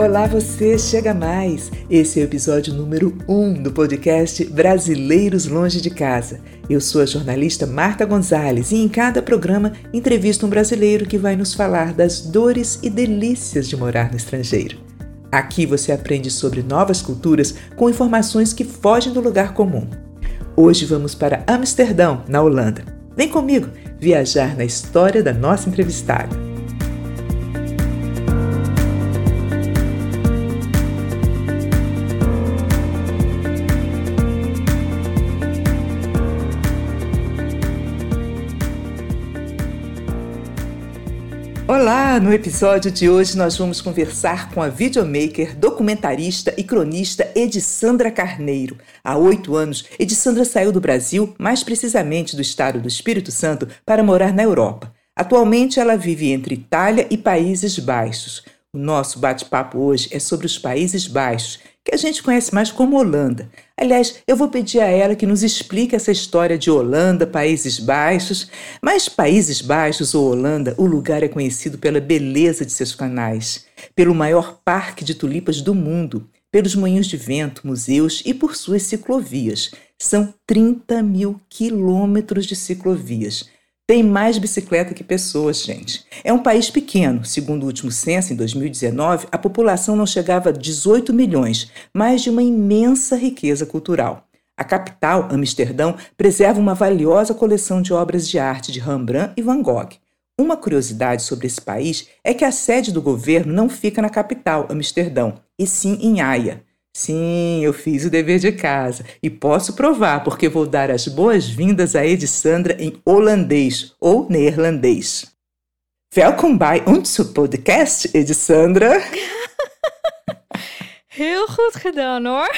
Olá, você chega mais. Esse é o episódio número 1 um do podcast Brasileiros Longe de Casa. Eu sou a jornalista Marta Gonzalez e em cada programa entrevisto um brasileiro que vai nos falar das dores e delícias de morar no estrangeiro. Aqui você aprende sobre novas culturas com informações que fogem do lugar comum. Hoje vamos para Amsterdão, na Holanda. Vem comigo viajar na história da nossa entrevistada. No episódio de hoje nós vamos conversar com a videomaker, documentarista e cronista Edissandra Carneiro. Há oito anos, Edissandra saiu do Brasil, mais precisamente do estado do Espírito Santo, para morar na Europa. Atualmente ela vive entre Itália e Países Baixos. O nosso bate-papo hoje é sobre os Países Baixos, que a gente conhece mais como Holanda. Aliás, eu vou pedir a ela que nos explique essa história de Holanda, Países Baixos. Mas Países Baixos ou Holanda, o lugar é conhecido pela beleza de seus canais, pelo maior parque de tulipas do mundo, pelos moinhos de vento, museus e por suas ciclovias. São 30 mil quilômetros de ciclovias tem mais bicicleta que pessoas, gente. É um país pequeno. Segundo o último censo, em 2019, a população não chegava a 18 milhões, mas de uma imensa riqueza cultural. A capital, Amsterdão, preserva uma valiosa coleção de obras de arte de Rembrandt e Van Gogh. Uma curiosidade sobre esse país é que a sede do governo não fica na capital, Amsterdão, e sim em Haia. Sim, eu fiz o dever de casa e posso provar porque vou dar as boas-vindas a Edissandra em holandês ou neerlandês. Welkom bij onze podcast, Edissandra. Heel goed gedaan hoor.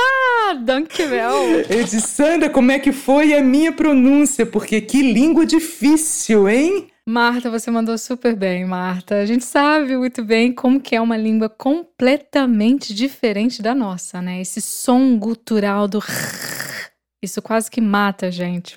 Dankjewel. Edissandra, como é que foi a minha pronúncia? Porque que língua difícil, hein? Marta, você mandou super bem, Marta. A gente sabe muito bem como que é uma língua completamente diferente da nossa, né? Esse som gutural do isso quase que mata a gente.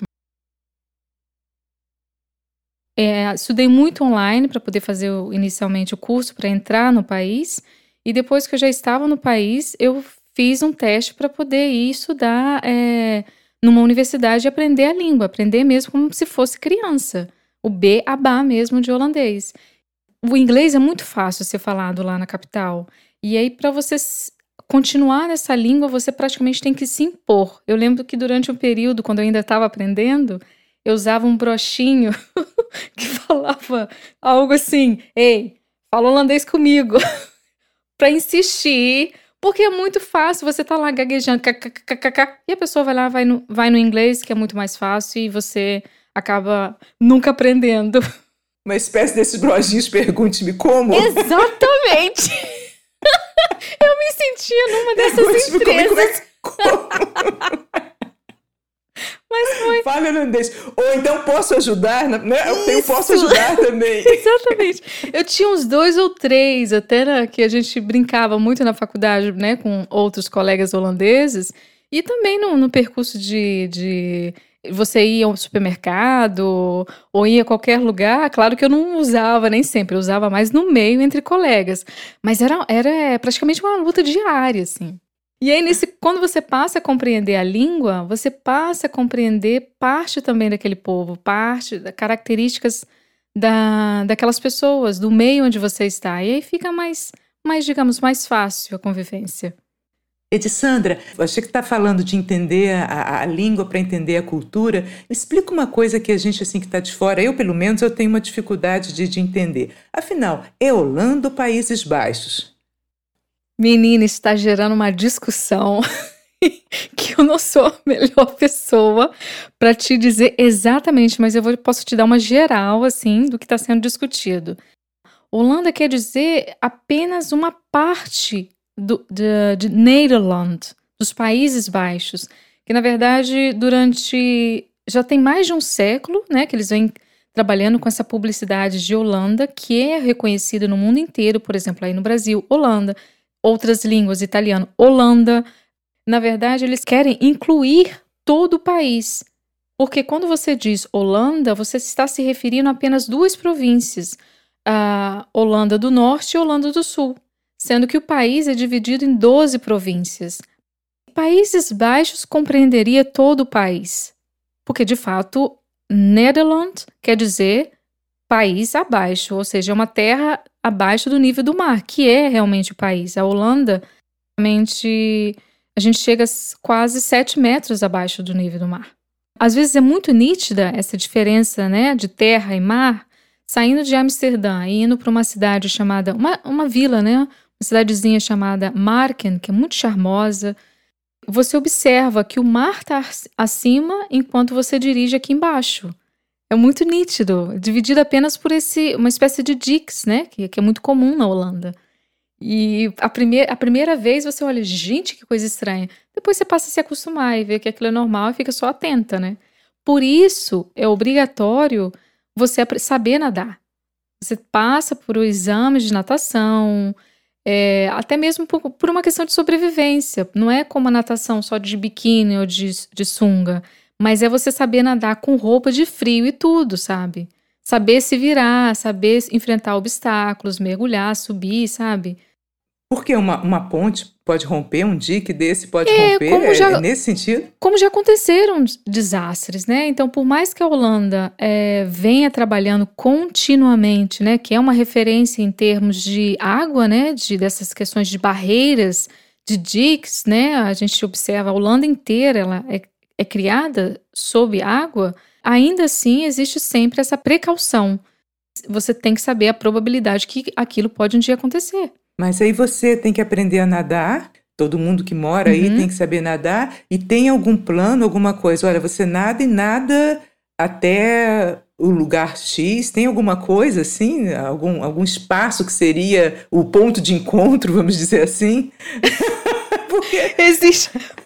É, estudei muito online para poder fazer inicialmente o curso para entrar no país e depois que eu já estava no país, eu fiz um teste para poder ir estudar é, numa universidade e aprender a língua, aprender mesmo como se fosse criança o B a ba mesmo de holandês. O inglês é muito fácil ser falado lá na capital. E aí, para você continuar nessa língua, você praticamente tem que se impor. Eu lembro que durante um período, quando eu ainda estava aprendendo, eu usava um brochinho que falava algo assim: Ei, fala holandês comigo. para insistir, porque é muito fácil. Você tá lá gaguejando, e a pessoa vai lá, vai no, vai no inglês, que é muito mais fácil, e você acaba nunca aprendendo. Uma espécie desses brojinhos pergunte-me como. Exatamente! Eu me sentia numa dessas empresas. Como, como? Mas foi. Fala holandês. Ou então posso ajudar, né? Eu tenho, posso ajudar também. Exatamente. Eu tinha uns dois ou três, até na, que a gente brincava muito na faculdade, né, com outros colegas holandeses. E também no, no percurso de, de você ia ao supermercado ou ia a qualquer lugar, claro que eu não usava nem sempre, eu usava mais no meio entre colegas, mas era, era praticamente uma luta diária, assim. E aí, nesse, quando você passa a compreender a língua, você passa a compreender parte também daquele povo, parte das características da, daquelas pessoas, do meio onde você está. E aí fica mais, mais, digamos, mais fácil a convivência. Edissandra, você que está falando de entender a, a língua para entender a cultura, explica uma coisa que a gente assim que está de fora, eu pelo menos eu tenho uma dificuldade de, de entender. Afinal, é Holanda ou Países Baixos? Menina, está gerando uma discussão que eu não sou a melhor pessoa para te dizer exatamente, mas eu vou, posso te dar uma geral assim do que está sendo discutido. Holanda quer dizer apenas uma parte do, de, de Nederland, dos Países Baixos, que na verdade durante já tem mais de um século, né, que eles vêm trabalhando com essa publicidade de Holanda, que é reconhecida no mundo inteiro, por exemplo, aí no Brasil, Holanda, outras línguas, italiano, Holanda. Na verdade, eles querem incluir todo o país. Porque quando você diz Holanda, você está se referindo a apenas duas províncias, a Holanda do Norte e Holanda do Sul. Sendo que o país é dividido em 12 províncias. Países Baixos compreenderia todo o país, porque de fato Nederland quer dizer país abaixo, ou seja, é uma terra abaixo do nível do mar, que é realmente o país. A Holanda, realmente, a gente chega quase 7 metros abaixo do nível do mar. Às vezes é muito nítida essa diferença né, de terra e mar, saindo de Amsterdã e indo para uma cidade chamada, uma, uma vila, né, uma cidadezinha chamada Marken, que é muito charmosa. Você observa que o mar está acima enquanto você dirige aqui embaixo. É muito nítido, dividido apenas por esse uma espécie de dix, né? Que, que é muito comum na Holanda. E a, primeir, a primeira vez você olha, gente, que coisa estranha. Depois você passa a se acostumar e vê que aquilo é normal e fica só atenta, né? Por isso é obrigatório você saber nadar. Você passa por exames de natação, é, até mesmo por, por, uma questão de sobrevivência. Não é como a natação só de biquíni ou de, de sunga. Mas é você saber nadar com roupa de frio e tudo, sabe? Saber se virar, saber enfrentar obstáculos, mergulhar, subir, sabe? Porque uma, uma ponte pode romper, um dique desse pode é, romper, é, já, é nesse sentido? Como já aconteceram desastres, né? Então, por mais que a Holanda é, venha trabalhando continuamente, né? Que é uma referência em termos de água, né? De, dessas questões de barreiras, de diques, né? A gente observa a Holanda inteira, ela é é criada sob água, ainda assim existe sempre essa precaução. Você tem que saber a probabilidade que aquilo pode um dia acontecer. Mas aí você tem que aprender a nadar. Todo mundo que mora uhum. aí tem que saber nadar. E tem algum plano, alguma coisa? Olha, você nada e nada até o lugar X? Tem alguma coisa assim? Algum, algum espaço que seria o ponto de encontro, vamos dizer assim? Porque existe.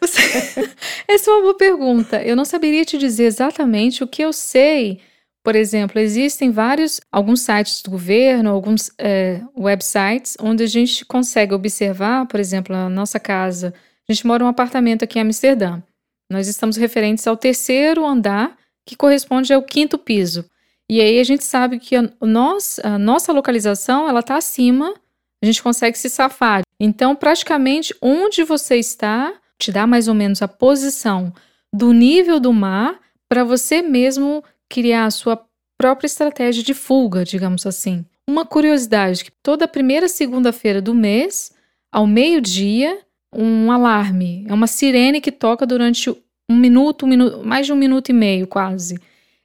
Essa é uma boa pergunta. Eu não saberia te dizer exatamente o que eu sei. Por exemplo, existem vários, alguns sites do governo, alguns é, websites, onde a gente consegue observar, por exemplo, a nossa casa. A gente mora em um apartamento aqui em Amsterdã. Nós estamos referentes ao terceiro andar, que corresponde ao quinto piso. E aí a gente sabe que a, nossa, a nossa localização ela está acima, a gente consegue se safar. Então, praticamente onde você está te dá mais ou menos a posição do nível do mar para você mesmo criar a sua própria estratégia de fuga, digamos assim. Uma curiosidade que toda primeira segunda-feira do mês, ao meio-dia, um alarme, é uma sirene que toca durante um minuto, um minuto, mais de um minuto e meio quase,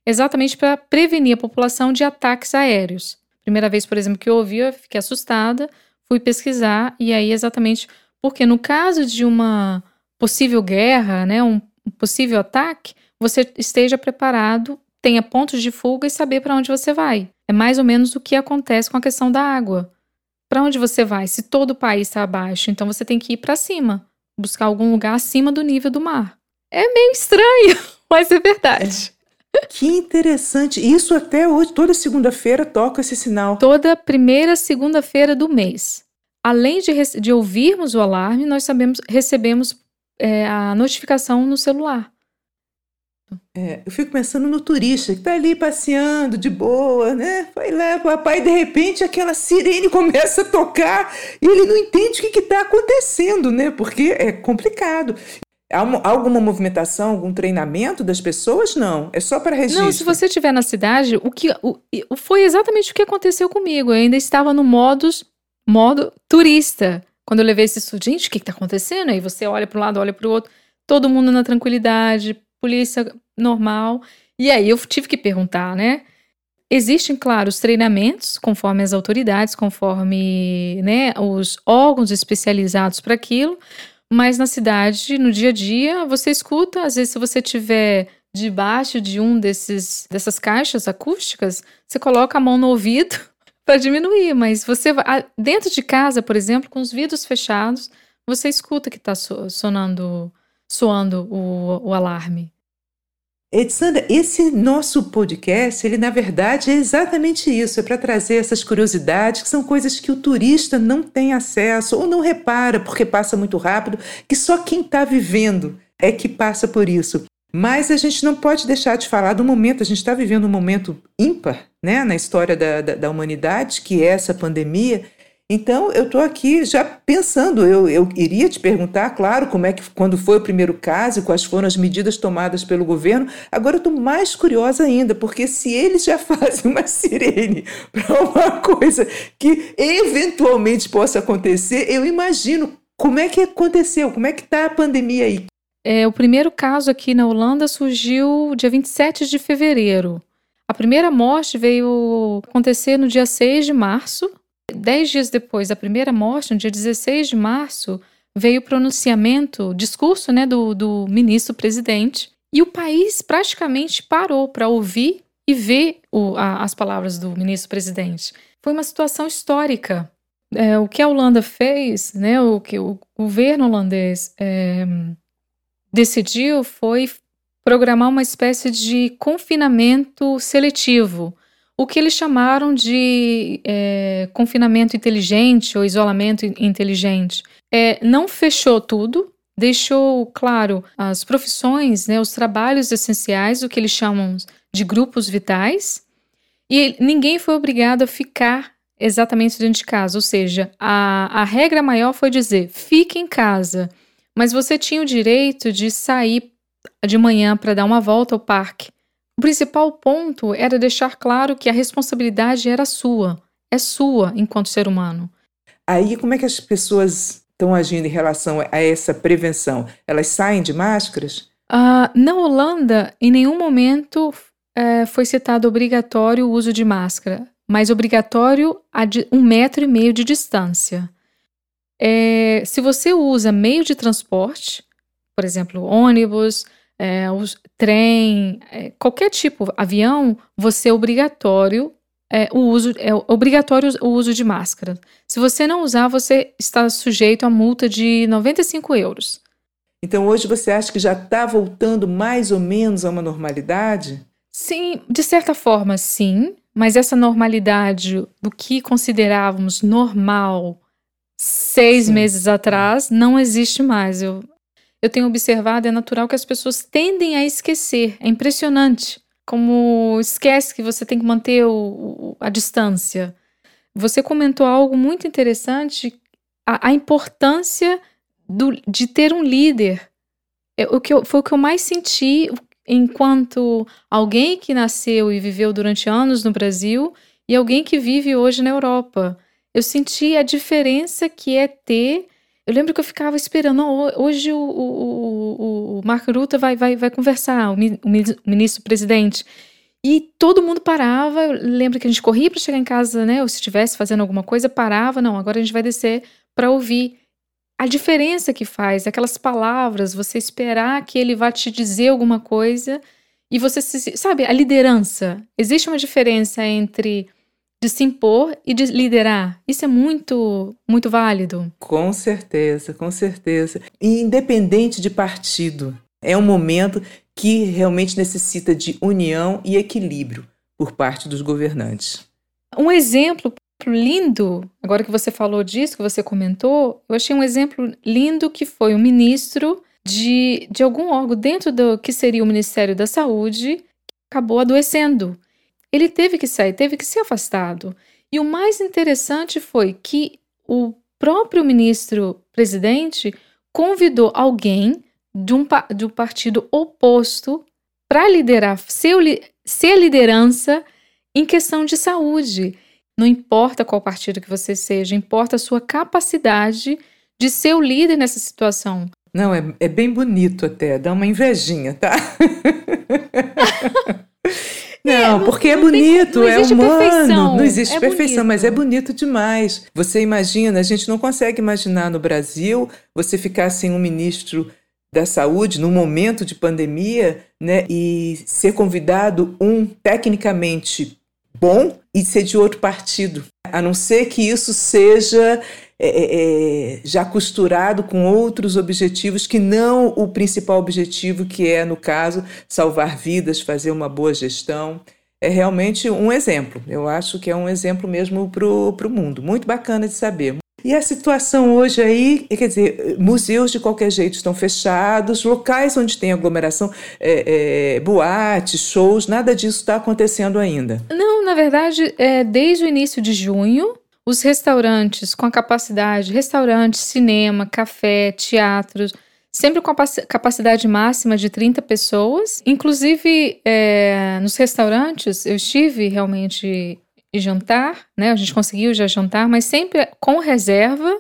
exatamente para prevenir a população de ataques aéreos. Primeira vez, por exemplo, que eu ouvi, eu fiquei assustada, fui pesquisar e aí exatamente porque no caso de uma possível guerra, né, um possível ataque, você esteja preparado, tenha pontos de fuga e saber para onde você vai. É mais ou menos o que acontece com a questão da água. Para onde você vai? Se todo o país está abaixo, então você tem que ir para cima, buscar algum lugar acima do nível do mar. É meio estranho, mas é verdade. Que interessante. Isso até hoje, toda segunda-feira toca esse sinal. Toda primeira segunda-feira do mês. Além de, de ouvirmos o alarme, nós sabemos, recebemos é, a notificação no celular. É, eu fico pensando no turista que está ali passeando de boa, né? Vai lá, papai, de repente aquela sirene começa a tocar e ele não entende o que está acontecendo, né? Porque é complicado. Há uma, alguma movimentação, algum treinamento das pessoas? Não. É só para registro. Não, se você estiver na cidade, o que o, foi exatamente o que aconteceu comigo. Eu ainda estava no modus, modo turista. Quando eu levei esse susto, gente, o que está acontecendo? Aí você olha para um lado, olha para o outro, todo mundo na tranquilidade, polícia normal. E aí eu tive que perguntar, né? Existem, claro, os treinamentos, conforme as autoridades, conforme né, os órgãos especializados para aquilo, mas na cidade, no dia a dia, você escuta, às vezes, se você tiver debaixo de um desses dessas caixas acústicas, você coloca a mão no ouvido para diminuir, mas você dentro de casa, por exemplo, com os vidros fechados, você escuta que está sonando, soando o, o alarme. Edsandra, esse nosso podcast, ele na verdade é exatamente isso, é para trazer essas curiosidades, que são coisas que o turista não tem acesso ou não repara porque passa muito rápido, que só quem está vivendo é que passa por isso. Mas a gente não pode deixar de falar do momento, a gente está vivendo um momento ímpar né, na história da, da, da humanidade, que é essa pandemia, Então, eu estou aqui já pensando, eu, eu iria te perguntar, claro, como é que quando foi o primeiro caso, quais foram as medidas tomadas pelo governo. Agora eu estou mais curiosa ainda, porque se eles já fazem uma sirene para uma coisa que eventualmente possa acontecer, eu imagino como é que aconteceu, como é que está a pandemia aí. É, o primeiro caso aqui na Holanda surgiu dia 27 de fevereiro. A primeira morte veio acontecer no dia 6 de março Dez dias depois da primeira morte, no dia 16 de março, veio o pronunciamento, discurso né, do, do ministro-presidente, e o país praticamente parou para ouvir e ver o, a, as palavras do ministro-presidente. Foi uma situação histórica. É, o que a Holanda fez, né, o que o governo holandês é, decidiu foi programar uma espécie de confinamento seletivo o que eles chamaram de é, confinamento inteligente ou isolamento inteligente. É, não fechou tudo, deixou claro as profissões, né, os trabalhos essenciais, o que eles chamam de grupos vitais, e ninguém foi obrigado a ficar exatamente dentro de casa. Ou seja, a, a regra maior foi dizer: fique em casa, mas você tinha o direito de sair de manhã para dar uma volta ao parque o principal ponto era deixar claro que a responsabilidade era sua, é sua enquanto ser humano. Aí, como é que as pessoas estão agindo em relação a essa prevenção? Elas saem de máscaras? Uh, na Holanda, em nenhum momento uh, foi citado obrigatório o uso de máscara, mas obrigatório a um metro e meio de distância. É, se você usa meio de transporte, por exemplo, ônibus, é, o trem, é, qualquer tipo, avião, você é obrigatório é, o uso é obrigatório o uso de máscara. Se você não usar, você está sujeito a multa de 95 euros. Então hoje você acha que já está voltando mais ou menos a uma normalidade? Sim, de certa forma, sim. Mas essa normalidade do que considerávamos normal seis sim. meses atrás não existe mais. Eu, eu tenho observado, é natural que as pessoas tendem a esquecer. É impressionante como esquece que você tem que manter o, a distância. Você comentou algo muito interessante, a, a importância do, de ter um líder. É, o que eu, foi o que eu mais senti enquanto alguém que nasceu e viveu durante anos no Brasil e alguém que vive hoje na Europa. Eu senti a diferença que é ter eu lembro que eu ficava esperando, oh, hoje o, o, o, o Marco Ruta vai, vai, vai conversar, o, ministro-presidente. E todo mundo parava. Eu lembro que a gente corria para chegar em casa, né? Ou se estivesse fazendo alguma coisa, parava. Não, agora a gente vai descer para ouvir. A diferença que faz, aquelas palavras, você esperar que ele vá te dizer alguma coisa e você se. Sabe, a liderança. Existe uma diferença entre de se impor e de liderar. Isso é muito, muito válido. Com certeza, com certeza. E independente de partido, é um momento que realmente necessita de união e equilíbrio por parte dos governantes. Um exemplo lindo, agora que você falou disso, que você comentou, eu achei um exemplo lindo que foi um ministro de, de algum órgão dentro do que seria o Ministério da Saúde que acabou adoecendo. Ele teve que sair, teve que ser afastado. E o mais interessante foi que o próprio ministro presidente convidou alguém de um, de um partido oposto para liderar, ser, ser liderança em questão de saúde. Não importa qual partido que você seja, importa a sua capacidade de ser o líder nessa situação. Não, é, é bem bonito até, dá uma invejinha, tá? Não, porque é bonito, é humano. Perfeição. Não existe é perfeição, bonito. mas é bonito demais. Você imagina, a gente não consegue imaginar no Brasil você ficar sem um ministro da saúde no momento de pandemia, né, e ser convidado um tecnicamente bom e ser de outro partido, a não ser que isso seja é, é, é, já costurado com outros objetivos que não o principal objetivo, que é, no caso, salvar vidas, fazer uma boa gestão. É realmente um exemplo. Eu acho que é um exemplo mesmo para o mundo. Muito bacana de saber. E a situação hoje aí, quer dizer, museus de qualquer jeito estão fechados, locais onde tem aglomeração, é, é, boates, shows, nada disso está acontecendo ainda. Não, na verdade, é, desde o início de junho, os restaurantes com a capacidade, restaurantes, cinema, café, teatros, sempre com a capacidade máxima de 30 pessoas. Inclusive, é, nos restaurantes, eu estive realmente jantar, né? A gente conseguiu já jantar, mas sempre com reserva.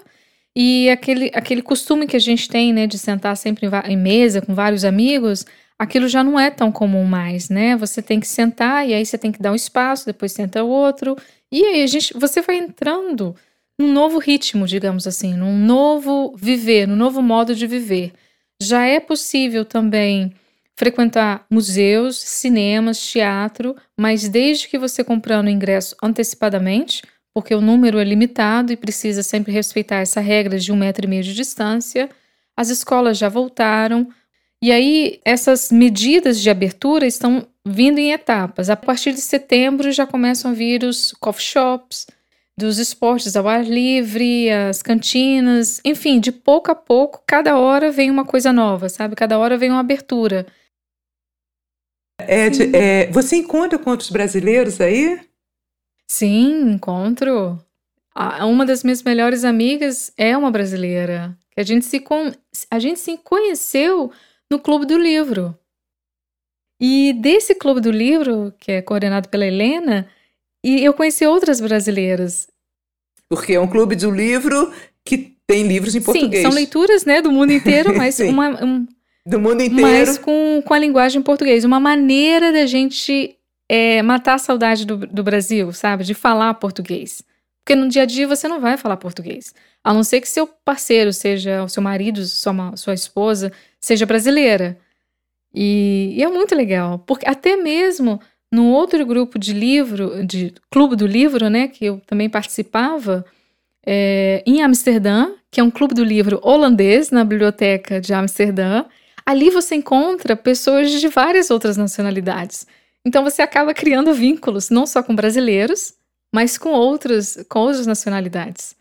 E aquele, aquele costume que a gente tem, né, de sentar sempre em, em mesa com vários amigos, aquilo já não é tão comum mais, né? Você tem que sentar e aí você tem que dar um espaço, depois senta outro. E aí a gente, você vai entrando num novo ritmo, digamos assim, num novo viver, num novo modo de viver. Já é possível também frequentar museus, cinemas, teatro, mas desde que você comprando o ingresso antecipadamente, porque o número é limitado e precisa sempre respeitar essa regra de um metro e meio de distância. As escolas já voltaram, e aí essas medidas de abertura estão vindo em etapas. A partir de setembro já começam a vir os coffee shops, dos esportes ao ar livre, as cantinas, enfim, de pouco a pouco, cada hora vem uma coisa nova, sabe? Cada hora vem uma abertura. Ed, é, você encontra com outros brasileiros aí? Sim, encontro. uma das minhas melhores amigas é uma brasileira. Que a gente se, a gente se conheceu no Clube do Livro. E desse Clube do Livro, que é coordenado pela Helena, e eu conheci outras brasileiras. Porque é um clube do livro que tem livros em português. Sim, são leituras né, do mundo inteiro, mas uma, um, do mundo inteiro. Mas com, com a linguagem português. Uma maneira da gente é, matar a saudade do, do Brasil, sabe? De falar português. Porque no dia a dia você não vai falar português. A não ser que seu parceiro, seja o seu marido, sua, sua esposa, seja brasileira. E, e, é muito legal, porque até mesmo no outro grupo de livro, de clube do livro, né, que eu também participava, é, em Amsterdã, que é um clube do livro holandês na biblioteca de Amsterdã, ali você encontra pessoas de várias outras nacionalidades. Então você acaba criando vínculos não só com brasileiros, mas com outros, com outras nacionalidades.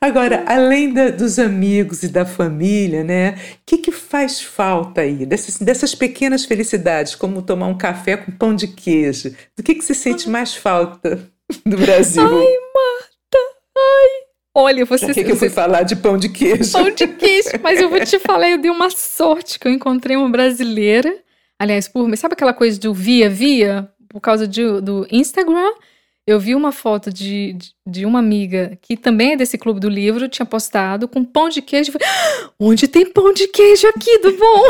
Agora, além da, dos amigos e da família, né? O que, que faz falta aí? Dessas, dessas pequenas felicidades, como tomar um café com pão de queijo. Do que, que você sente mais falta do Brasil? Ai, Marta! Ai! Olha, você... Por que, que eu fui falar de pão de queijo? Pão de queijo! Mas eu vou te falar, eu dei uma sorte que eu encontrei uma brasileira. Aliás, por... sabe aquela coisa do via-via? Por causa de, do Instagram eu vi uma foto de, de, de, uma amiga que também é desse clube do livro, tinha postado com pão de queijo. Falei, ah, Onde tem pão de queijo aqui do bom?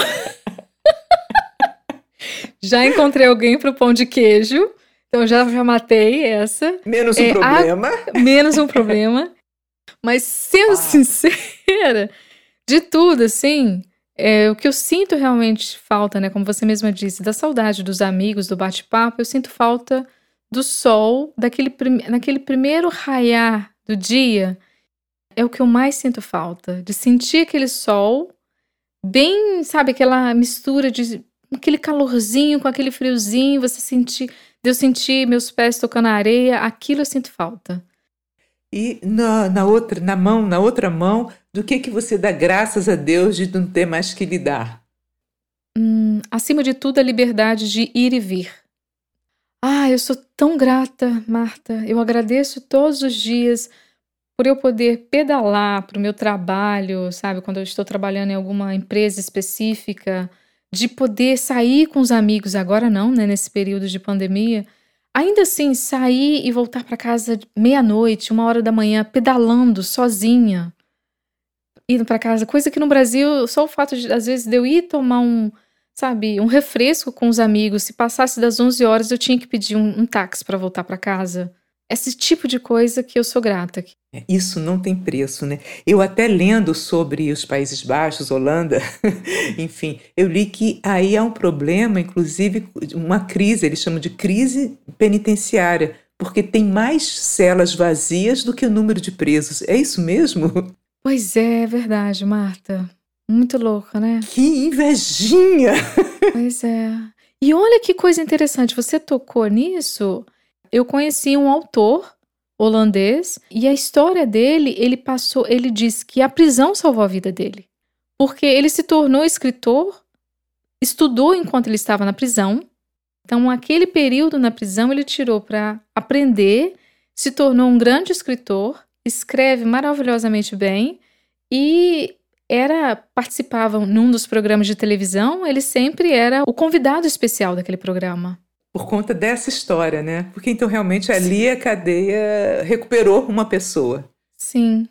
já encontrei alguém para o pão de queijo. Então já, já matei essa. Menos um é, problema. A, menos um problema. Mas sendo ah. sincera, de tudo, assim, é, o que eu sinto realmente falta, né? Como você mesma disse, da saudade dos amigos, do bate-papo, eu sinto falta do sol, daquele naquele primeiro raiar do dia, é o que eu mais sinto falta. De sentir aquele sol, bem, sabe, aquela mistura de aquele calorzinho com aquele friozinho, você sentir, de eu sentir meus pés tocando a areia, aquilo eu sinto falta. E na, na outra, na mão, na outra mão, do que que você dá graças a Deus de não ter mais que lidar? Hum, acima de tudo, a liberdade de ir e vir. Ah, eu sou tão grata, Marta. Eu agradeço todos os dias por eu poder pedalar para o meu trabalho, sabe? Quando eu estou trabalhando em alguma empresa específica, de poder sair com os amigos, agora não, né? Nesse período de pandemia. Ainda assim, sair e voltar para casa meia-noite, uma hora da manhã, pedalando sozinha, indo para casa. Coisa que no Brasil, só o fato de, às vezes, de eu ir tomar um sabe, um refresco com os amigos. Se passasse das 11 horas, eu tinha que pedir um, um táxi para voltar para casa. Esse tipo de coisa que eu sou grata. É, isso não tem preço, né? Eu até lendo sobre os Países Baixos, Holanda, enfim, eu li que aí há um problema, inclusive uma crise, eles chamam de crise penitenciária, porque tem mais celas vazias do que o número de presos. É isso mesmo? Pois é, é verdade, Marta. Muito louca, né? Que invejinha! Pois é. E olha que coisa interessante, você tocou nisso. Eu conheci um autor holandês e a história dele, ele passou, ele diz que a prisão salvou a vida dele. Porque ele se tornou escritor, estudou enquanto ele estava na prisão. Então, aquele período na prisão ele tirou para aprender, se tornou um grande escritor, escreve maravilhosamente bem e era participava num dos programas de televisão, ele sempre era o convidado especial daquele programa. Por conta dessa história, né? Porque então realmente ali Sim. a cadeia recuperou uma pessoa. Sim.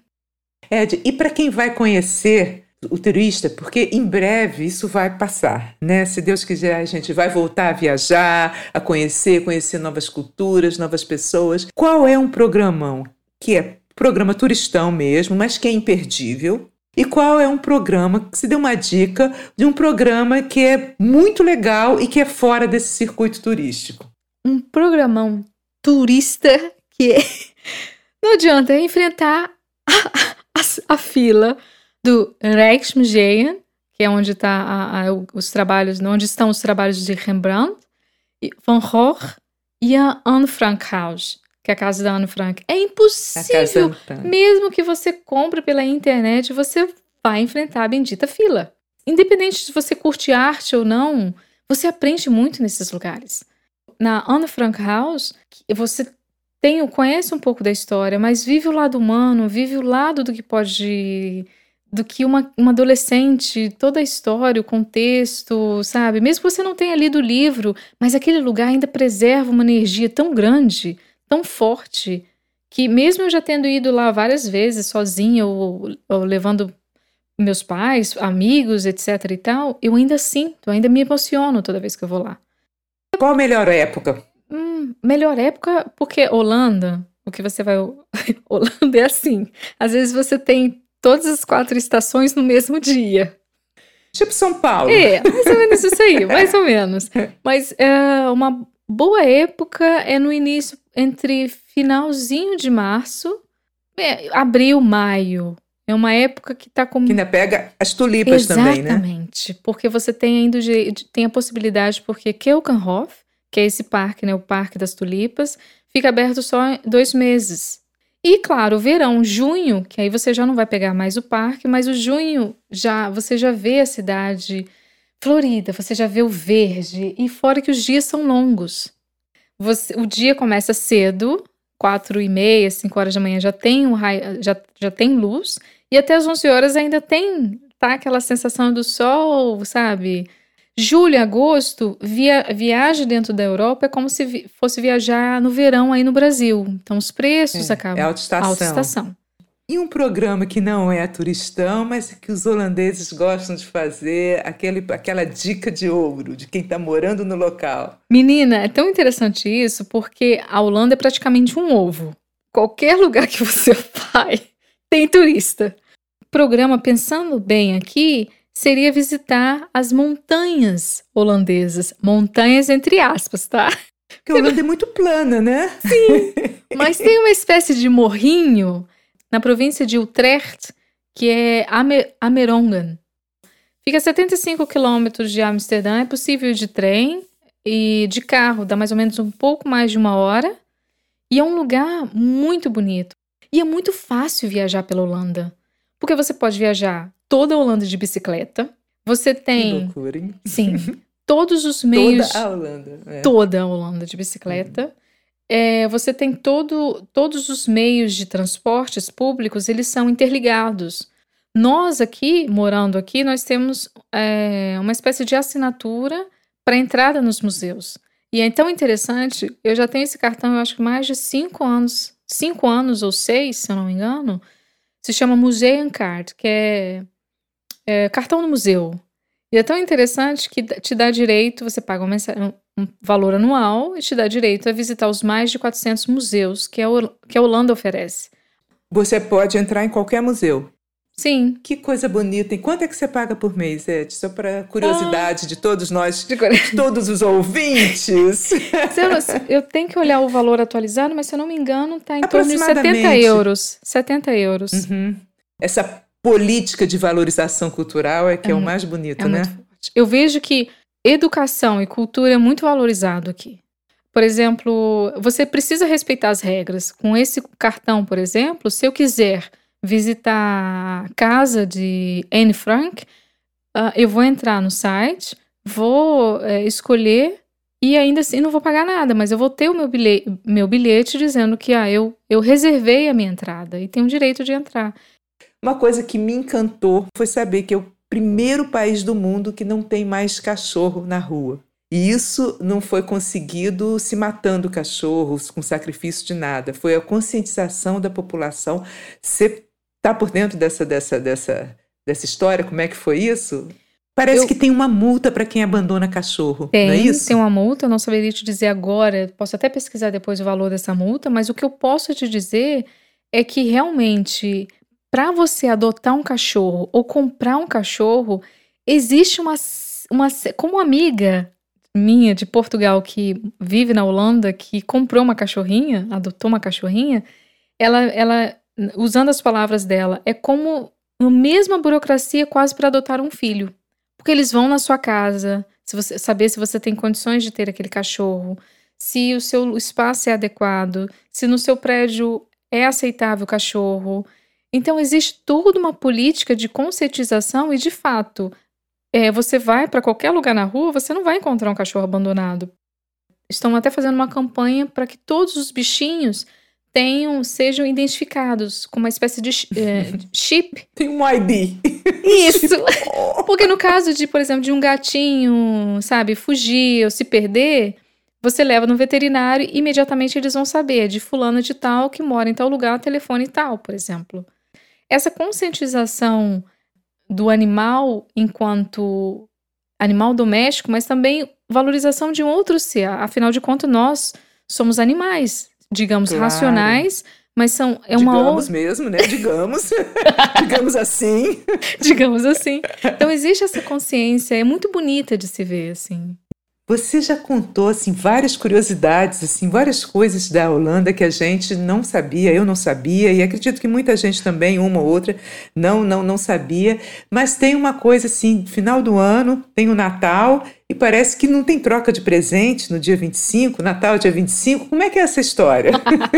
Ed, e para quem vai conhecer o turista, porque em breve isso vai passar, né? Se Deus quiser, a gente vai voltar a viajar, a conhecer, conhecer novas culturas, novas pessoas. Qual é um programão que é programa turistão mesmo, mas que é imperdível? E qual é um programa que se dê uma dica de um programa que é muito legal e que é fora desse circuito turístico? Um programão turista que é... não adianta é enfrentar a, a, a fila do Rijksmuseum, que é onde tá os trabalhos, onde estão os trabalhos de Rembrandt, Van Gogh e a Anne Frank House, que é a casa da Anne Frank. É impossível, mesmo que você compre pela internet, você vai enfrentar a bendita fila. Independente se você curte arte ou não, você aprende muito nesses lugares. Na Anne Frank House, você tem, conhece um pouco da história, mas vive o lado humano, vive o lado do que pode do que uma, uma adolescente, toda a história, o contexto, sabe? Mesmo que você não tenha lido o livro, mas aquele lugar ainda preserva uma energia tão grande, tão forte, que mesmo eu já tendo ido lá várias vezes, sozinha ou, ou levando meus pais, amigos, etc e tal, eu ainda sinto, ainda me emociono toda vez que eu vou lá. Qual a melhor época? Hum, melhor época, porque Holanda, o que você vai. Holanda é assim. Às vezes você tem todas as quatro estações no mesmo dia. Tipo São Paulo. É, mais ou menos isso aí, mais ou menos. Mas é, uma boa época é no início, entre finalzinho de março, é, abril, maio. É uma época que está com. Que ainda pega as tulipas Exatamente, também, né? Exatamente. Porque você tem ainda tem a possibilidade, porque Keukenhof, que é esse parque, né, o Parque das Tulipas, fica aberto só dois meses. E claro, o verão, junho, que aí você já não vai pegar mais o parque, mas o junho já você já vê a cidade florida, você já vê o verde e fora que os dias são longos. Você, o dia começa cedo, quatro e meia, cinco horas da manhã já tem um raio, já, já tem luz e até as 11 horas ainda tem tá aquela sensação do sol, sabe? Julho, agosto, via, viagem dentro da Europa é como se vi, fosse viajar no verão aí no Brasil. Então os preços é, acabam. É alta estação. Alta estação. E um programa que não é turistão, mas que os holandeses gostam de fazer, aquele, aquela dica de ouro de quem está morando no local. Menina, é tão interessante isso porque a Holanda é praticamente um ovo. Qualquer lugar que você vai, tem turista. Programa, pensando bem aqui, seria visitar as montanhas holandesas. Montanhas entre aspas, tá? Porque a Holanda é muito plana, né? Sim. Mas tem uma espécie de morrinho na província de Utrecht, que é Amer Amerongen. Fica a 75 quilômetros de Amsterdã. É possível ir de trem e de carro, dá mais ou menos um pouco mais de uma hora. E é um lugar muito bonito. E é muito fácil viajar pela Holanda. Porque você pode viajar toda a Holanda de bicicleta. Você tem. Que loucura, hein? Sim. Todos os meios. Toda a Holanda. É. Toda a Holanda de bicicleta. Uhum. É, você tem todo, todos os meios de transportes públicos, eles são interligados. Nós aqui, morando aqui, nós temos é, uma espécie de assinatura para entrada nos museus. E é tão interessante, eu já tenho esse cartão, eu acho que mais de cinco anos, cinco anos ou seis, se eu não me engano, se chama Museum Card, que é, é, cartão do museu. E é tão interessante que te dá direito, você paga um, um, valor anual e te dá direito a visitar os mais de 400 museus que a, que a Holanda oferece. Você pode entrar em qualquer museu. Sim. Que coisa bonita. E quanto é que você paga por mês, Ed? Só para curiosidade ah, de todos nós, de, de todos os ouvintes. eu, eu, tenho que olhar o valor atualizado, mas se eu não me engano, está em torno de 70 euros. 70 euros. Uhum. Essa política de valorização cultural é que é, é o mais bonito, é né? Eu vejo que educação e cultura é muito valorizado aqui. Por exemplo, você precisa respeitar as regras. Com esse cartão, por exemplo, se eu quiser visitar a casa de Anne Frank, uh, eu vou entrar no site, vou é, escolher e ainda assim não vou pagar nada, mas eu vou ter o meu bilhete, meu bilhete dizendo que ah, eu, eu reservei a minha entrada e tenho o direito de entrar. Uma coisa que me encantou foi saber que é o primeiro país do mundo que não tem mais cachorro na rua. E isso não foi conseguido se matando cachorros, com sacrifício de nada. Foi a conscientização da população. Você está por dentro dessa, dessa, dessa, dessa história? Como é que foi isso? Parece eu... que tem uma multa para quem abandona cachorro, tem, não é isso? Tem uma multa, eu não saberia te dizer agora, posso até pesquisar depois o valor dessa multa, mas o que eu posso te dizer é que realmente, para você adotar um cachorro ou comprar um cachorro, existe uma, uma. Como amiga minha de Portugal que vive na Holanda, que comprou uma cachorrinha, adotou uma cachorrinha, ela, ela usando as palavras dela, é como a mesma burocracia quase para adotar um filho. Porque eles vão na sua casa, se você, saber se você tem condições de ter aquele cachorro, se o seu espaço é adequado, se no seu prédio é aceitável o cachorro. Então, existe toda uma política de conscientização e, de fato, é, você vai para qualquer lugar na rua, você não vai encontrar um cachorro abandonado. Estão até fazendo uma campanha para que todos os bichinhos tenham, sejam identificados com uma espécie de é, chip. Tem um ID. Isso. Porque no caso de, por exemplo, de um gatinho, sabe, fugir ou se perder, você leva no veterinário e imediatamente eles vão saber de fulano de tal que mora em tal lugar, telefone tal, por exemplo. Essa conscientização do animal enquanto animal doméstico, mas também valorização de um outro ser. Afinal de contas, nós somos animais, digamos, claro. racionais, mas são é uma digamos mesmo, né? Digamos, digamos assim, digamos assim. Então existe essa consciência, é muito bonita de se ver assim. Você já contou assim várias curiosidades, assim várias coisas da Holanda que a gente não sabia, eu não sabia e acredito que muita gente também, uma ou outra, não não não sabia. Mas tem uma coisa assim, final do ano tem o Natal e parece que não tem troca de presente no dia 25, Natal dia 25. Como é que é essa história?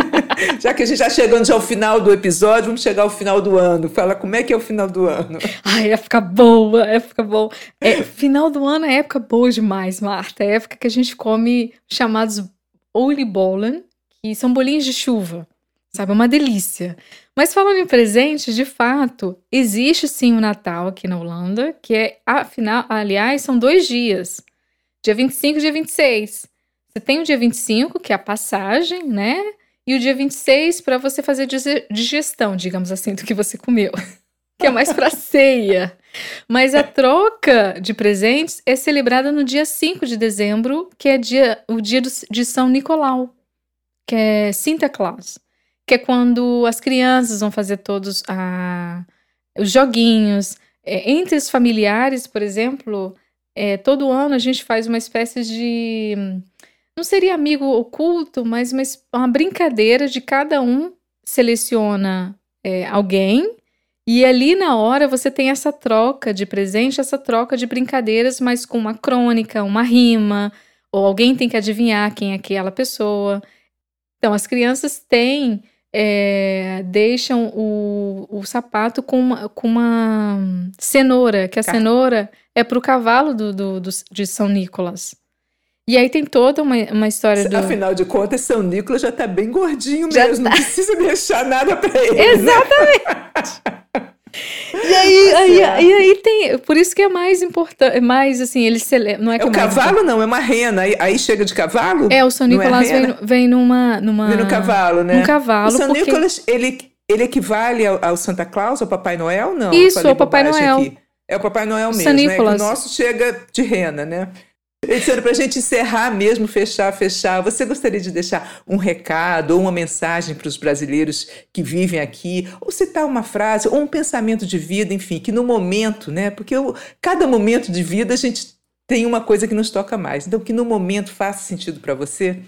já que a gente já chegando já ao final do episódio, vamos chegar ao final do ano. Fala como é que é o final do ano. Ai, época boa, época boa. É, final do ano é época boa demais, Marta. É época que a gente come chamados oliebollen, que são bolinhos de chuva. Sabe, é uma delícia. Mas falando em presentes, de fato, existe sim o Natal aqui na Holanda, que é, afinal, aliás, são dois dias. Dia 25 e dia 26. Você tem o dia 25, que é a passagem, né? E o dia 26 para você fazer digestão, digamos assim, do que você comeu. que é mais para ceia. Mas a troca de presentes é celebrada no dia 5 de dezembro, que é dia, o dia do, de São Nicolau, que é Santa Claus que é quando as crianças vão fazer todos a, os joguinhos. É, entre os familiares, por exemplo, é, todo ano a gente faz uma espécie de. Não seria amigo oculto, mas uma, uma brincadeira de cada um seleciona é, alguém e ali na hora você tem essa troca de presente, essa troca de brincadeiras, mas com uma crônica, uma rima, ou alguém tem que adivinhar quem é aquela pessoa. Então as crianças têm é, deixam o, o sapato com uma, com uma cenoura, que a Car... cenoura é para o cavalo do, do, do, de São Nicolas. E aí tem toda uma, uma história do. Afinal de contas, São Nicolas já está bem gordinho já mesmo, tá. não precisa deixar nada para ele. Né? Exatamente! Né? E aí, aí, aí, aí, tem. Por isso que é mais importante. É mais assim, ele celebra. Não é, é o cavalo, não, é uma rena. Aí, aí, chega de cavalo? É, o São é Nicolás é vem, vem numa, numa. Vem no cavalo, né? Um cavalo. O São porque... Nicolas, ele, ele equivale ao, ao, Santa Claus, ao Papai Noel? Não. Isso, ao Papai Noel. Aqui. É o Papai Noel mesmo, né? o nosso chega de rena, né? Editora, para a gente encerrar mesmo, fechar, fechar, você gostaria de deixar um recado ou uma mensagem para os brasileiros que vivem aqui, ou citar uma frase, ou um pensamento de vida, enfim, que no momento, né? Porque eu, cada momento de vida a gente tem uma coisa que nos toca mais. Então, que no momento faça sentido para você.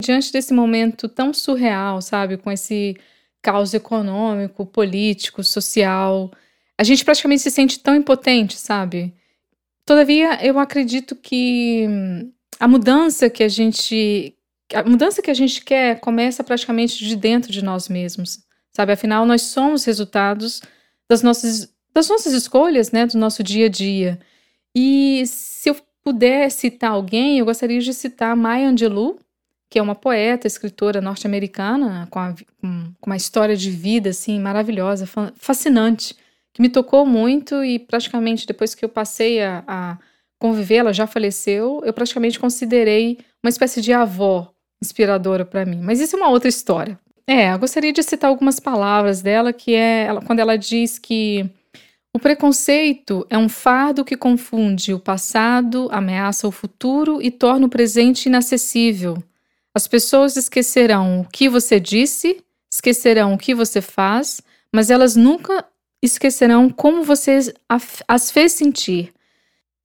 Diante desse momento tão surreal, sabe, com esse caos econômico, político, social, a gente praticamente se sente tão impotente, sabe? Todavia, eu acredito que a mudança que a gente a mudança que a gente quer começa praticamente de dentro de nós mesmos, sabe? Afinal, nós somos resultados das nossas das nossas escolhas, né, do nosso dia a dia. E se eu puder citar alguém, eu gostaria de citar Maya Angelou, que é uma poeta, escritora norte-americana, com, com, uma história de vida assim maravilhosa, fascinante, que me tocou muito e praticamente depois que eu passei a, a conviver, ela já faleceu, eu praticamente considerei uma espécie de avó inspiradora para mim. Mas isso é uma outra história. É, eu gostaria de citar algumas palavras dela, que é ela, quando ela diz que o preconceito é um fardo que confunde o passado, ameaça o futuro e torna o presente inacessível. As pessoas esquecerão o que você disse, esquecerão o que você faz, mas elas nunca esquecerão como você as fez sentir.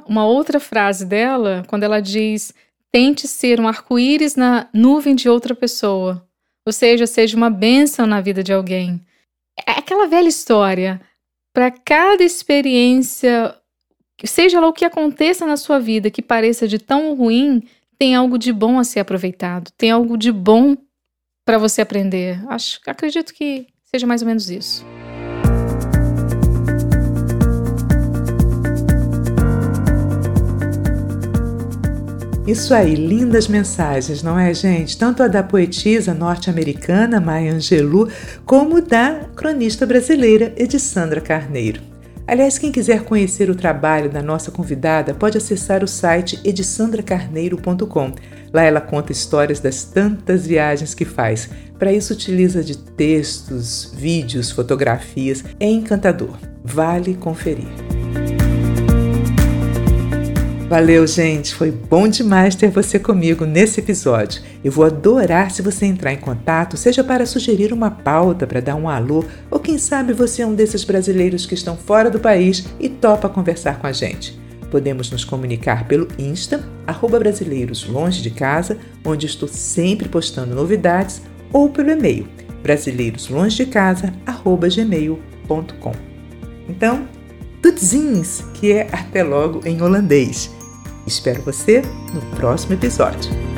Uma outra frase dela, quando ela diz: tente ser um arco-íris na nuvem de outra pessoa, ou seja, seja uma bênção na vida de alguém. É aquela velha história. Para cada experiência, seja lá o que aconteça na sua vida que pareça de tão ruim, tem algo de bom a ser aproveitado, tem algo de bom para você aprender. Acho, acredito que seja mais ou menos isso. Isso aí, lindas mensagens, não é, gente? Tanto a da poetisa norte-americana Maya Angelou, como da cronista brasileira Edissandra Carneiro. Aliás, quem quiser conhecer o trabalho da nossa convidada pode acessar o site edissandracarneiro.com. Lá ela conta histórias das tantas viagens que faz. Para isso, utiliza de textos, vídeos, fotografias. É encantador. Vale conferir. Valeu, gente! Foi bom demais ter você comigo nesse episódio. Eu vou adorar se você entrar em contato, seja para sugerir uma pauta, para dar um alô, ou quem sabe você é um desses brasileiros que estão fora do país e topa conversar com a gente. Podemos nos comunicar pelo Insta, arroba Brasileiros Longe de Casa, onde estou sempre postando novidades, ou pelo e-mail, brasileiroslongedecasa.gmail.com. Então, tutzins, que é até logo em holandês. Espero você no próximo episódio.